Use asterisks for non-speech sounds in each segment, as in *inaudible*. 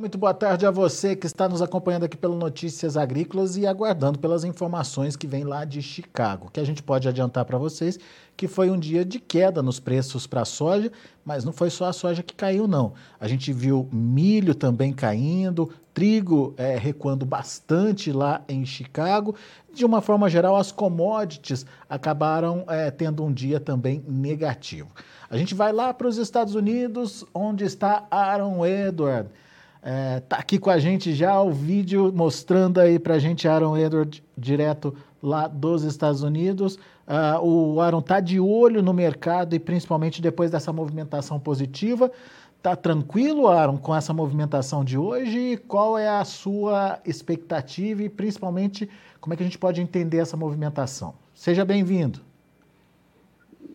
muito boa tarde a você que está nos acompanhando aqui pelo Notícias Agrícolas e aguardando pelas informações que vêm lá de Chicago. Que a gente pode adiantar para vocês que foi um dia de queda nos preços para a soja, mas não foi só a soja que caiu, não. A gente viu milho também caindo, trigo é, recuando bastante lá em Chicago. De uma forma geral, as commodities acabaram é, tendo um dia também negativo. A gente vai lá para os Estados Unidos, onde está Aaron Edward. É, tá aqui com a gente já o vídeo mostrando aí para a gente Aaron Edward direto lá dos Estados Unidos. Uh, o Aaron tá de olho no mercado e principalmente depois dessa movimentação positiva. Tá tranquilo, Aaron, com essa movimentação de hoje? Qual é a sua expectativa e principalmente como é que a gente pode entender essa movimentação? Seja bem-vindo.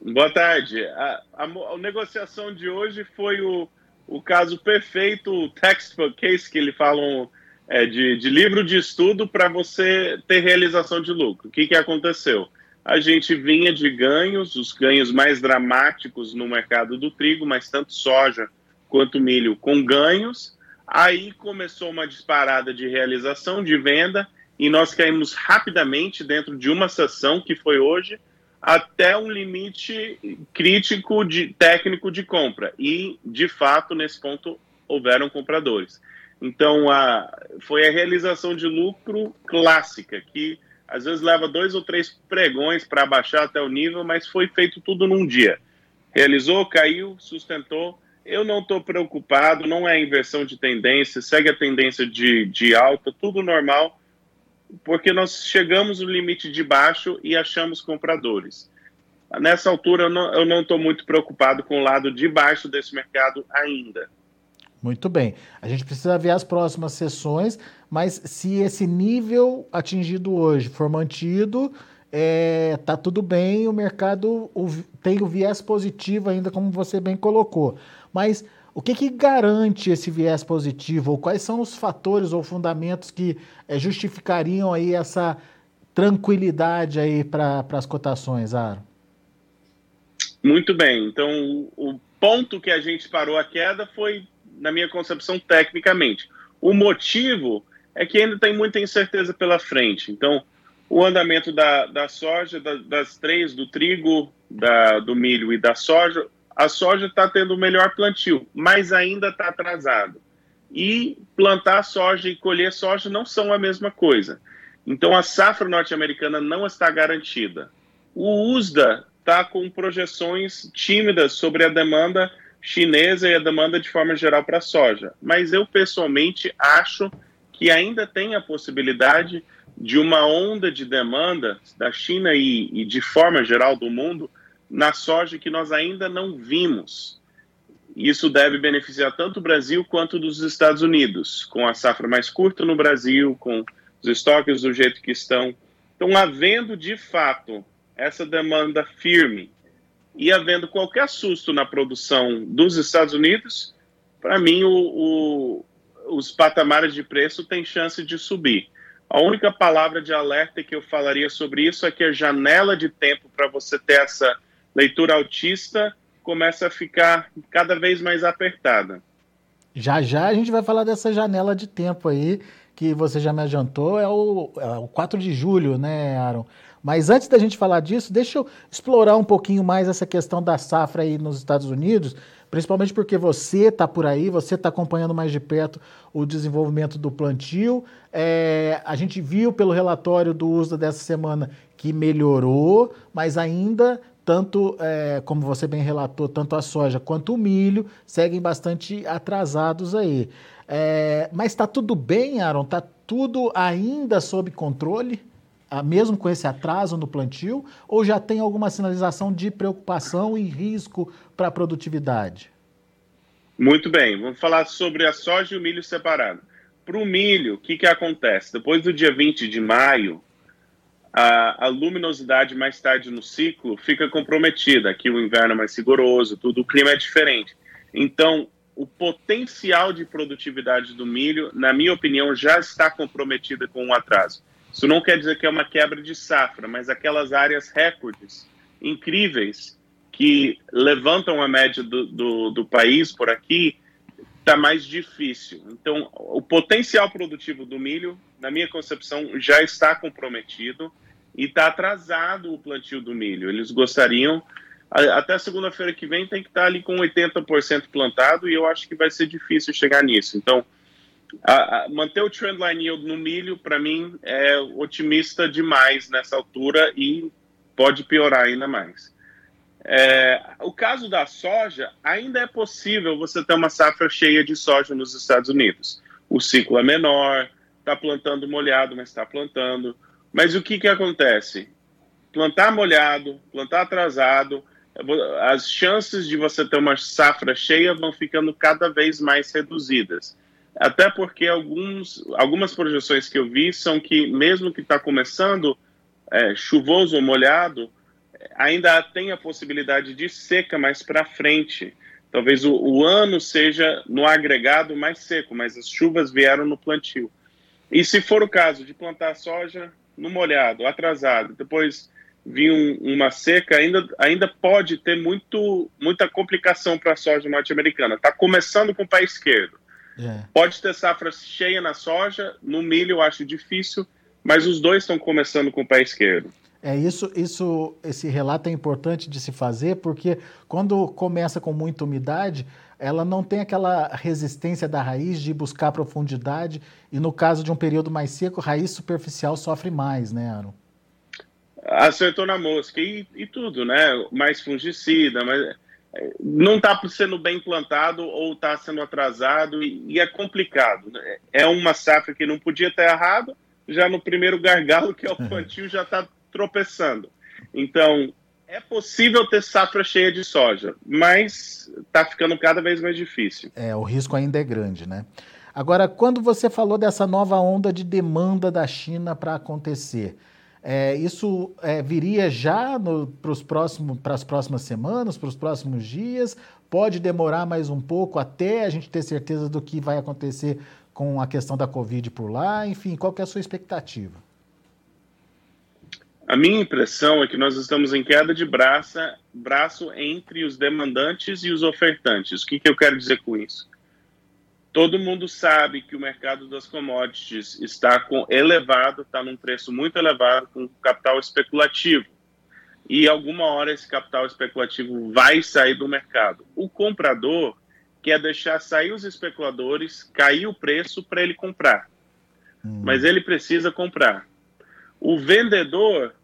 Boa tarde. A, a, a negociação de hoje foi o, o caso perfeito, o textbook case que eles falam é, de, de livro de estudo para você ter realização de lucro. O que, que aconteceu? A gente vinha de ganhos, os ganhos mais dramáticos no mercado do trigo, mas tanto soja quanto milho com ganhos. Aí começou uma disparada de realização, de venda, e nós caímos rapidamente dentro de uma sessão, que foi hoje, até um limite crítico de técnico de compra. E, de fato, nesse ponto, houveram compradores. Então, a, foi a realização de lucro clássica, que às vezes leva dois ou três pregões para baixar até o nível, mas foi feito tudo num dia. Realizou, caiu, sustentou. Eu não estou preocupado, não é inversão de tendência, segue a tendência de, de alta, tudo normal porque nós chegamos no limite de baixo e achamos compradores. Nessa altura, eu não estou muito preocupado com o lado de baixo desse mercado ainda. Muito bem. A gente precisa ver as próximas sessões, mas se esse nível atingido hoje for mantido, é, tá tudo bem, o mercado tem o viés positivo ainda, como você bem colocou. Mas o que, que garante esse viés positivo? Ou quais são os fatores ou fundamentos que é, justificariam aí essa tranquilidade aí para as cotações, Aro? Muito bem. Então, o ponto que a gente parou a queda foi, na minha concepção, tecnicamente. O motivo é que ainda tem muita incerteza pela frente. Então, o andamento da, da soja, da, das três, do trigo, da, do milho e da soja, a soja está tendo o melhor plantio, mas ainda está atrasado. E plantar soja e colher soja não são a mesma coisa. Então a safra norte-americana não está garantida. O USDA está com projeções tímidas sobre a demanda chinesa e a demanda de forma geral para soja. Mas eu pessoalmente acho que ainda tem a possibilidade de uma onda de demanda da China e, e de forma geral do mundo na soja que nós ainda não vimos. Isso deve beneficiar tanto o Brasil quanto dos Estados Unidos, com a safra mais curta no Brasil, com os estoques do jeito que estão. Então, havendo de fato essa demanda firme e havendo qualquer susto na produção dos Estados Unidos, para mim o, o, os patamares de preço têm chance de subir. A única palavra de alerta que eu falaria sobre isso é que a janela de tempo para você ter essa leitura autista começa a ficar cada vez mais apertada. Já já a gente vai falar dessa janela de tempo aí, que você já me adiantou, é o, é o 4 de julho, né, Aaron? Mas antes da gente falar disso, deixa eu explorar um pouquinho mais essa questão da safra aí nos Estados Unidos, principalmente porque você está por aí, você está acompanhando mais de perto o desenvolvimento do plantio. É, a gente viu pelo relatório do uso dessa semana que melhorou, mas ainda tanto, é, como você bem relatou, tanto a soja quanto o milho seguem bastante atrasados aí. É, mas está tudo bem, Aaron? Está tudo ainda sob controle, ah, mesmo com esse atraso no plantio? Ou já tem alguma sinalização de preocupação e risco para a produtividade? Muito bem, vamos falar sobre a soja e o milho separado. Para o milho, o que, que acontece? Depois do dia 20 de maio, a, a, luminosidade mais tarde no ciclo fica comprometida. Aqui o inverno é mais rigoroso, tudo, o clima é diferente. Então, o potencial de produtividade do milho, na minha opinião, já está comprometida com um atraso. Isso não quer dizer que é uma quebra de safra, mas aquelas áreas recordes incríveis que levantam a média do, do, do país por aqui está mais difícil. Então, o potencial produtivo do milho, na minha concepção, já está comprometido e está atrasado o plantio do milho. Eles gostariam, até segunda-feira que vem, tem que estar tá ali com 80% plantado e eu acho que vai ser difícil chegar nisso. Então, a, a, manter o trendline yield no milho, para mim, é otimista demais nessa altura e pode piorar ainda mais. É, o caso da soja, ainda é possível você ter uma safra cheia de soja nos Estados Unidos. O ciclo é menor, está plantando molhado, mas está plantando. Mas o que, que acontece? Plantar molhado, plantar atrasado, as chances de você ter uma safra cheia vão ficando cada vez mais reduzidas. Até porque alguns, algumas projeções que eu vi são que, mesmo que está começando é, chuvoso ou molhado, ainda tem a possibilidade de seca mais para frente. Talvez o, o, ano seja no agregado mais seco, mas as chuvas vieram no plantio. E se for o caso de plantar soja no molhado, atrasado, depois vir um, uma seca, ainda, ainda pode ter muito, muita complicação para a soja norte-americana. Está começando com o pé esquerdo. Yeah. É. Pode ter safra cheia na soja, no milho eu acho difícil, mas os dois estão começando com o pé esquerdo. É isso, isso, esse relato é importante de se fazer porque quando começa com muita umidade, ela não tem aquela resistência da raiz de buscar profundidade e no caso de um período mais seco, raiz superficial sofre mais, né, Aaron? Acertou na mosca e, e tudo, né? Mais fungicida, mas não está sendo bem plantado ou está sendo atrasado e, e, é complicado. Né? É uma safra que não podia ter errado, já no primeiro *laughs* gargalo que é o plantio já está tropeçando. Então, é possível ter safra cheia de soja, mas está ficando cada vez mais difícil. É, o risco ainda é grande, né? Agora, quando você falou dessa nova onda de demanda da China para acontecer, é, isso é, viria já para as próximas semanas, para os próximos dias? Pode demorar mais um pouco até a gente ter certeza do que vai acontecer com a questão da Covid por lá? Enfim, qual é a sua expectativa? A minha impressão é que nós estamos em queda de braça, braço entre os demandantes e os ofertantes. O que, que eu quero dizer com isso? Todo mundo sabe que o mercado das commodities está com elevado, está num preço muito elevado, com capital especulativo. E alguma hora esse capital especulativo vai sair do mercado. O comprador quer deixar sair os especuladores, cair o preço para ele comprar. Hum. Mas ele precisa comprar. O vendedor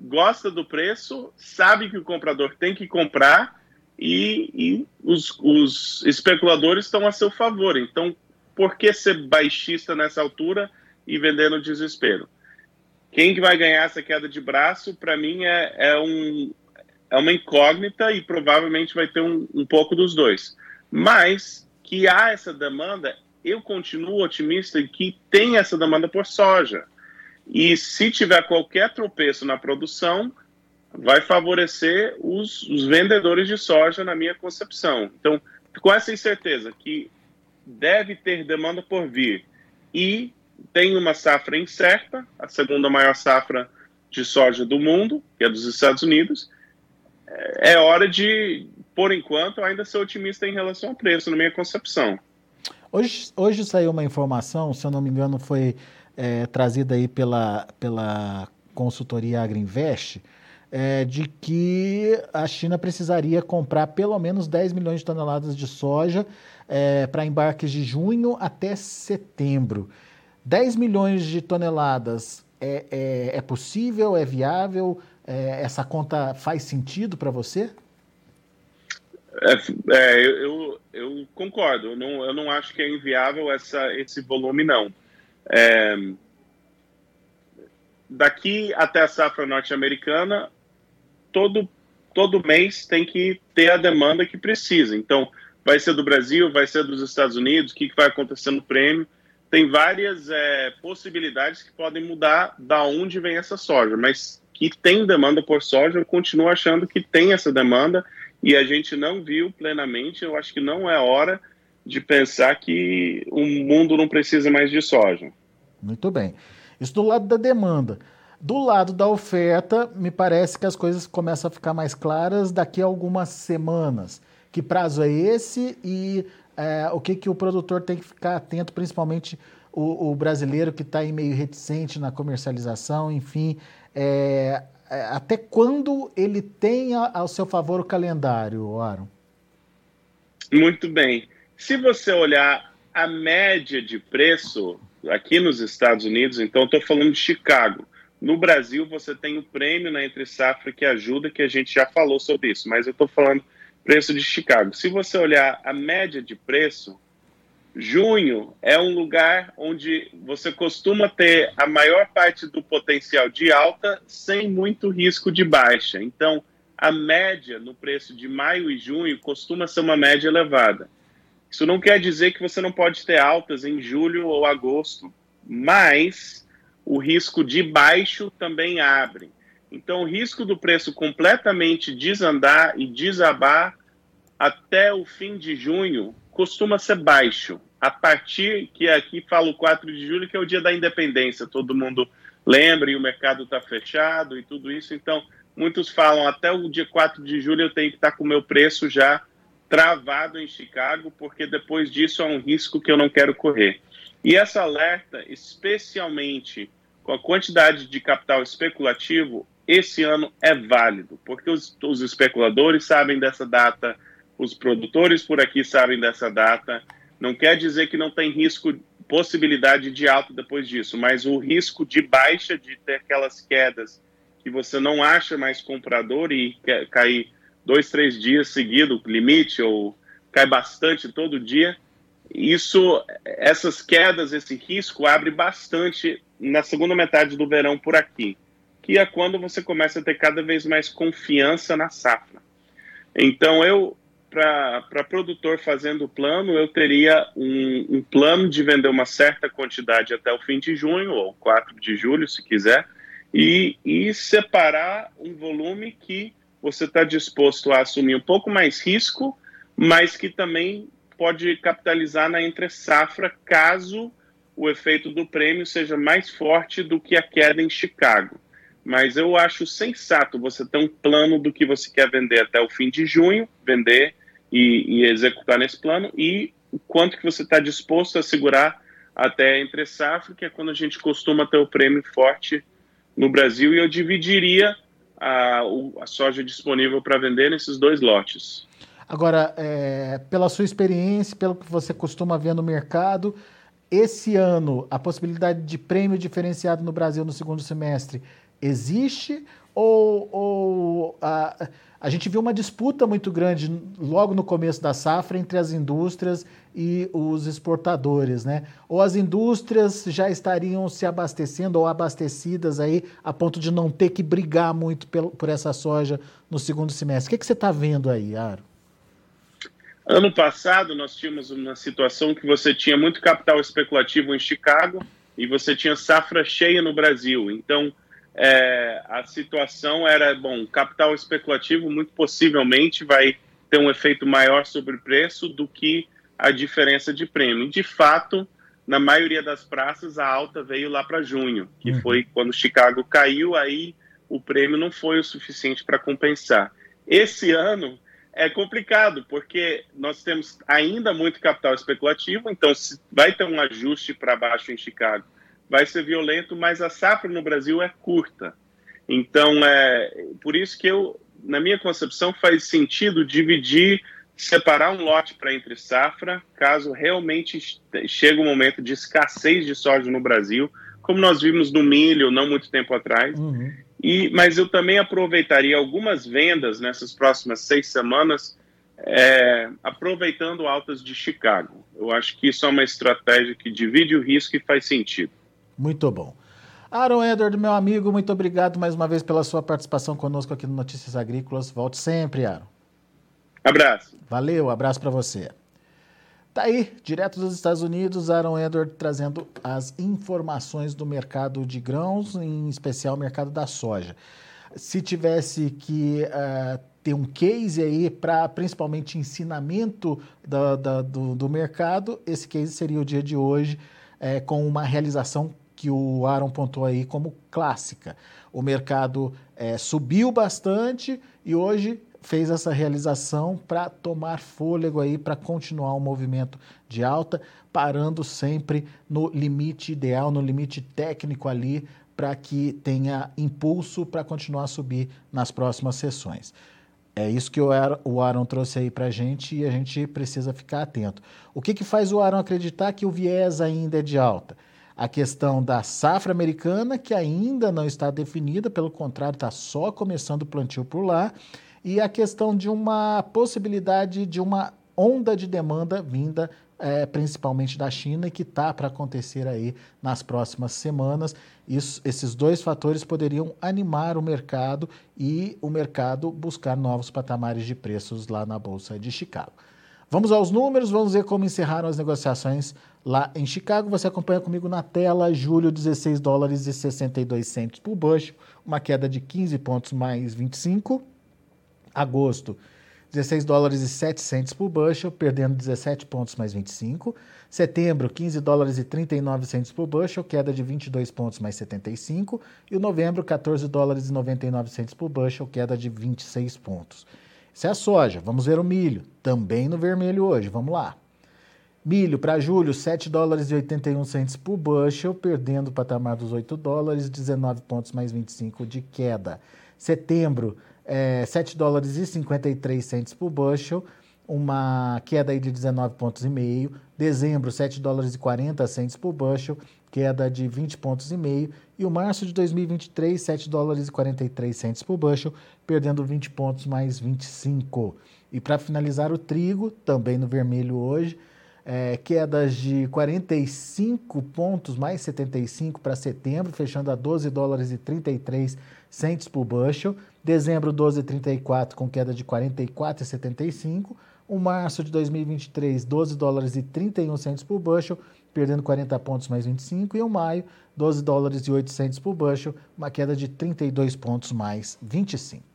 gosta do preço, sabe que o comprador tem que comprar e, e os, os, especuladores estão a seu favor. Então, por que ser baixista nessa altura e vender no desespero? Quem que vai ganhar essa queda de braço, para mim, é, é, um, é uma incógnita e provavelmente vai ter um, um pouco dos dois. Mas que há essa demanda, eu continuo otimista em que tem essa demanda por soja. E se tiver qualquer tropeço na produção, vai favorecer os, os, vendedores de soja, na minha concepção. Então, com essa incerteza que deve ter demanda por vir e tem uma safra incerta, a segunda maior safra de soja do mundo, que é dos Estados Unidos, é, é hora de, por enquanto, ainda ser otimista em relação ao preço, na minha concepção. Hoje, hoje saiu uma informação, se eu não me engano, foi é, trazida aí pela, pela consultoria Agriinvest, é, de que a China precisaria comprar pelo menos 10 milhões de toneladas de soja é, para embarques de junho até setembro. 10 milhões de toneladas é, é, é possível, é viável? É, essa conta faz sentido para você? É, é, eu, eu, concordo. Eu não, eu não acho que é inviável essa, esse volume, não. É, daqui até a safra norte-americana, todo, todo mês tem que ter a demanda que precisa. Então, vai ser do Brasil, vai ser dos Estados Unidos, o que, que vai acontecer no prêmio. Tem várias é, possibilidades que podem mudar da onde vem essa soja, mas que tem demanda por soja, eu continuo achando que tem essa demanda e a gente não viu plenamente. Eu acho que não é hora de pensar que o mundo não precisa mais de soja. Muito bem. Isso do lado da demanda. Do lado da oferta, me parece que as coisas começam a ficar mais claras daqui a algumas semanas. Que prazo é esse e é, o que, que o produtor tem que ficar atento, principalmente o, o brasileiro que está meio reticente na comercialização, enfim, é, é, até quando ele tem ao seu favor o calendário, Aaron? Muito bem. Se você olhar a média de preço aqui nos Estados Unidos, então estou falando de Chicago. No Brasil, você tem o prêmio na Entre Safra que ajuda, que a gente já falou sobre isso, mas eu estou falando preço de Chicago. Se você olhar a média de preço, junho é um lugar onde você costuma ter a maior parte do potencial de alta sem muito risco de baixa. Então, a média no preço de maio e junho costuma ser uma média elevada. Isso não quer dizer que você não pode ter altas em julho ou agosto, mas o risco de baixo também abre. Então, o risco do preço completamente desandar e desabar até o fim de junho costuma ser baixo. A partir que aqui falo o 4 de julho, que é o dia da independência, todo mundo lembra e o mercado está fechado e tudo isso. Então, Muitos falam até o dia 4 de julho eu tenho que estar com o meu preço já travado em Chicago, porque depois disso é um risco que eu não quero correr. E essa alerta, especialmente com a quantidade de capital especulativo, esse ano é válido, porque os, os especuladores sabem dessa data, os produtores por aqui sabem dessa data. Não quer dizer que não tem risco, possibilidade de alta depois disso, mas o risco de baixa, de ter aquelas quedas que você não acha mais comprador e cair dois, três dias seguido, limite, ou cai bastante todo dia, isso, essas quedas, esse risco abre bastante na segunda metade do verão por aqui, que é quando você começa a ter cada vez mais confiança na safra. Então, eu, para produtor fazendo o plano, eu teria um, um plano de vender uma certa quantidade até o fim de junho, ou 4 de julho, se quiser, e, e separar um volume que você está disposto a assumir um pouco mais risco, mas que também pode capitalizar na entre safra caso o efeito do prêmio seja mais forte do que a queda em Chicago. Mas eu acho sensato você ter um plano do que você quer vender até o fim de junho, vender e, e executar nesse plano, e o quanto que você está disposto a segurar até entre safra, que é quando a gente costuma ter o prêmio forte no Brasil e eu dividiria a, a soja disponível para vender nesses dois lotes. Agora, é, pela sua experiência, pelo que você costuma ver no mercado, esse ano a possibilidade de prêmio diferenciado no Brasil no segundo semestre existe ou, ou a, a gente viu uma disputa muito grande logo no começo da safra entre as indústrias e os exportadores, né? Ou as indústrias já estariam se abastecendo ou abastecidas aí a ponto de não ter que brigar muito por, essa soja no segundo semestre. O que, que você está vendo aí, Aro? Ano passado nós tínhamos uma situação que você tinha muito capital especulativo em Chicago e você tinha safra cheia no Brasil. Então é, a situação era, bom, capital especulativo muito possivelmente vai ter um efeito maior sobre o preço do que a diferença de prêmio. De fato, na maioria das praças, a alta veio lá para junho, que uhum. foi quando Chicago caiu, aí o prêmio não foi o suficiente para compensar. Esse ano é complicado, porque nós temos ainda muito capital especulativo, então vai ter um ajuste para baixo em Chicago vai ser violento, mas a safra no Brasil é curta. Então, é por isso que eu, na minha concepção, faz sentido dividir, separar um lote para entre safra, caso realmente chegue o um momento de escassez de soja no Brasil, como nós vimos no milho não muito tempo atrás. Uhum. E, mas eu também aproveitaria algumas vendas nessas próximas seis semanas, é, aproveitando altas de Chicago. Eu acho que isso é uma estratégia que divide o risco e faz sentido. Muito bom. Aaron Edward, meu amigo, muito obrigado mais uma vez pela sua participação conosco aqui no Notícias Agrícolas. Volte sempre, Aaron. Abraço. Valeu, abraço para você. Tá aí, direto dos Estados Unidos, Aaron Edward trazendo as informações do mercado de grãos, em especial o mercado da soja. Se tivesse que uh, ter um case aí para principalmente ensinamento da, da, do, do mercado, esse case seria o dia de hoje, é, com uma realização que o Aaron pontuou aí como clássica. O mercado é, subiu bastante e hoje fez essa realização para tomar fôlego aí, para continuar o movimento de alta, parando sempre no limite ideal, no limite técnico ali, para que tenha impulso para continuar a subir nas próximas sessões. É isso que o Aaron, trouxe aí para a gente e a gente precisa ficar atento. O que, que faz o Aaron acreditar que o viés ainda é de alta? A questão da safra americana, que ainda não está definida, pelo contrário, está só começando o plantio por lá, e a questão de uma possibilidade de uma onda de demanda vinda é, principalmente da China, que está para acontecer aí nas próximas semanas. Isso, esses dois fatores poderiam animar o mercado e o mercado buscar novos patamares de preços lá na Bolsa de Chicago. Vamos aos números, vamos ver como encerraram as negociações lá em Chicago. Você acompanha comigo na tela, julho, 16 dólares e 62 centos por bushel, uma queda de 15 pontos mais 25. Agosto, 16 dólares e 7 centes por bushel, perdendo 17 pontos mais 25. Setembro, 15 dólares e 39 centes por bushel, queda de 22 pontos mais 75. E novembro, 14 dólares e 99 centes por bushel, queda de 26 pontos. Isso é a soja. Vamos ver o milho, também no vermelho hoje. Vamos lá. Milho para julho, 7 dólares e 81 centes por bushel, perdendo o patamar dos 8 dólares, 19 pontos mais 25 de queda. Setembro, é, 7 dólares e 53 centes por bushel, uma queda aí de 19 pontos e meio. Dezembro, 7 dólares e 40 centes por bushel, queda de 20 pontos e meio. E o março de 2023, 7 dólares e 43 centes por bushel, perdendo 20 pontos mais 25. E para finalizar o trigo, também no vermelho hoje, é, quedas de 45 pontos mais 75 para setembro, fechando a 12 dólares e 33 centes por bushel. Dezembro 12,34 com queda de 44,75. O março de 2023, 12 dólares e 31 centes por bushel, perdendo 40 pontos mais 25. E o maio, 12 dólares e 800 por bushel, uma queda de 32 pontos mais 25.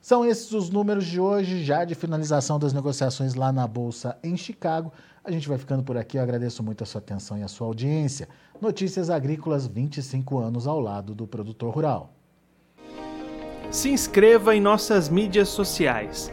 São esses os números de hoje, já de finalização das negociações lá na Bolsa em Chicago. A gente vai ficando por aqui. Eu agradeço muito a sua atenção e a sua audiência. Notícias Agrícolas 25 anos ao lado do produtor rural. Se inscreva em nossas mídias sociais.